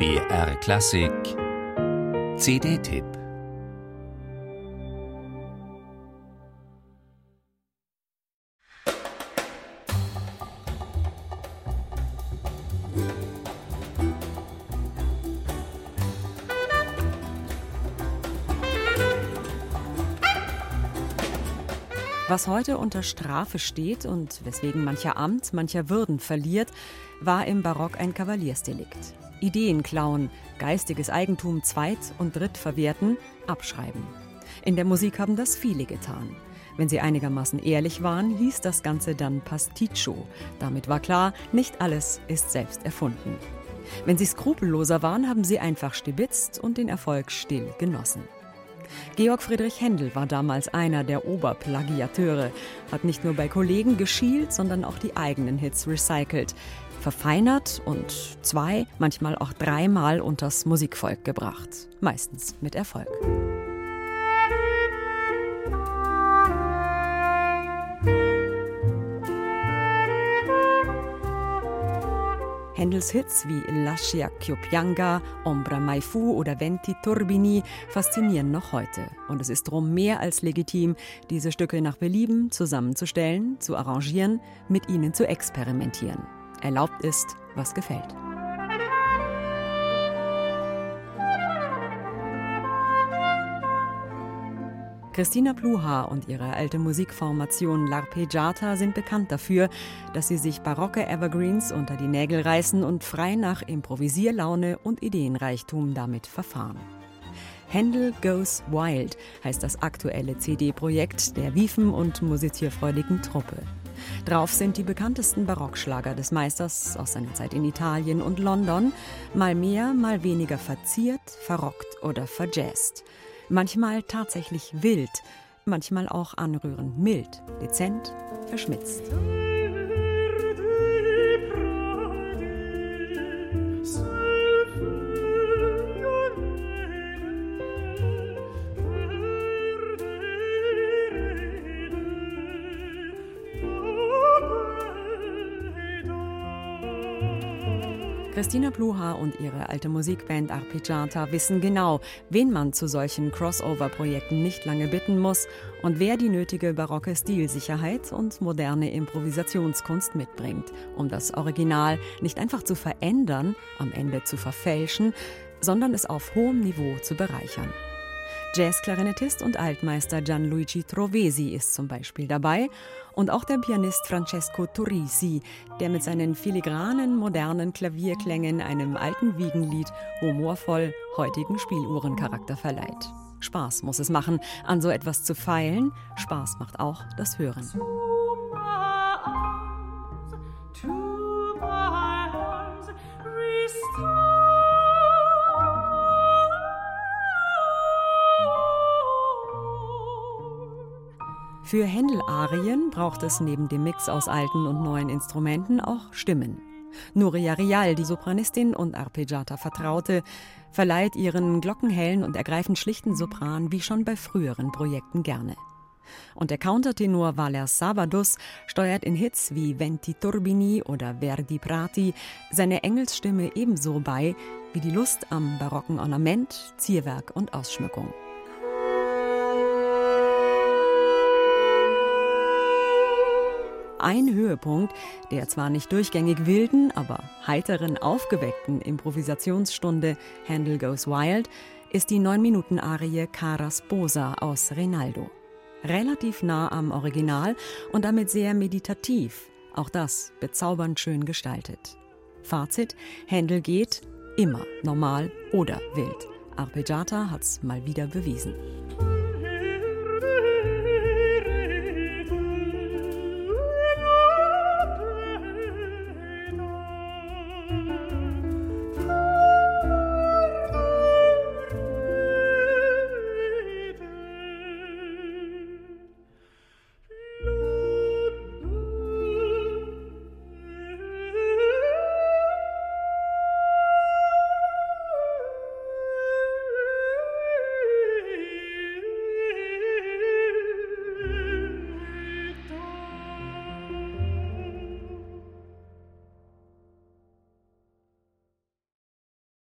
BR Klassik. CD-Tipp Was heute unter Strafe steht und weswegen mancher Amt, mancher Würden verliert, war im Barock ein Kavaliersdelikt. Ideen klauen, geistiges Eigentum zweit- und drittverwerten, abschreiben. In der Musik haben das viele getan. Wenn sie einigermaßen ehrlich waren, hieß das Ganze dann Pasticcio. Damit war klar, nicht alles ist selbst erfunden. Wenn sie skrupelloser waren, haben sie einfach stibitzt und den Erfolg still genossen. Georg Friedrich Händel war damals einer der Oberplagiateure, hat nicht nur bei Kollegen geschielt, sondern auch die eigenen Hits recycelt, verfeinert und zwei, manchmal auch dreimal unters Musikvolk gebracht, meistens mit Erfolg. Händels Hits wie Lascia Chioppianga, Ombra Mai Fu oder Venti Turbini faszinieren noch heute. Und es ist darum mehr als legitim, diese Stücke nach Belieben zusammenzustellen, zu arrangieren, mit ihnen zu experimentieren. Erlaubt ist, was gefällt. Christina Pluha und ihre alte Musikformation L'Arpeggiata sind bekannt dafür, dass sie sich barocke Evergreens unter die Nägel reißen und frei nach Improvisierlaune und Ideenreichtum damit verfahren. Händel Goes Wild heißt das aktuelle CD-Projekt der wiefen und musizierfreudigen Truppe. Drauf sind die bekanntesten Barockschlager des Meisters aus seiner Zeit in Italien und London, mal mehr, mal weniger verziert, verrockt oder verjazzt manchmal tatsächlich wild, manchmal auch anrührend mild, dezent, verschmitzt. Christina Pluha und ihre alte Musikband Arpeggiata wissen genau, wen man zu solchen Crossover-Projekten nicht lange bitten muss und wer die nötige barocke Stilsicherheit und moderne Improvisationskunst mitbringt, um das Original nicht einfach zu verändern, am Ende zu verfälschen, sondern es auf hohem Niveau zu bereichern. Jazzklarinettist und Altmeister Gianluigi Trovesi ist zum Beispiel dabei und auch der Pianist Francesco Turisi, der mit seinen filigranen, modernen Klavierklängen einem alten Wiegenlied humorvoll heutigen Spieluhrencharakter verleiht. Spaß muss es machen, an so etwas zu feilen. Spaß macht auch das Hören. Für Händel-Arien braucht es neben dem Mix aus alten und neuen Instrumenten auch Stimmen. Nuria Rial, die Sopranistin und Arpeggiata Vertraute, verleiht ihren glockenhellen und ergreifend schlichten Sopran wie schon bei früheren Projekten gerne. Und der Countertenor Valer Sabadus steuert in Hits wie Venti Turbini oder Verdi Prati seine Engelsstimme ebenso bei wie die Lust am barocken Ornament, Zierwerk und Ausschmückung. Ein Höhepunkt der zwar nicht durchgängig wilden, aber heiteren, aufgeweckten Improvisationsstunde Handel Goes Wild ist die 9-Minuten-Arie Cara Sposa aus Rinaldo. Relativ nah am Original und damit sehr meditativ, auch das bezaubernd schön gestaltet. Fazit: Händel geht immer normal oder wild. Arpeggiata hat's mal wieder bewiesen.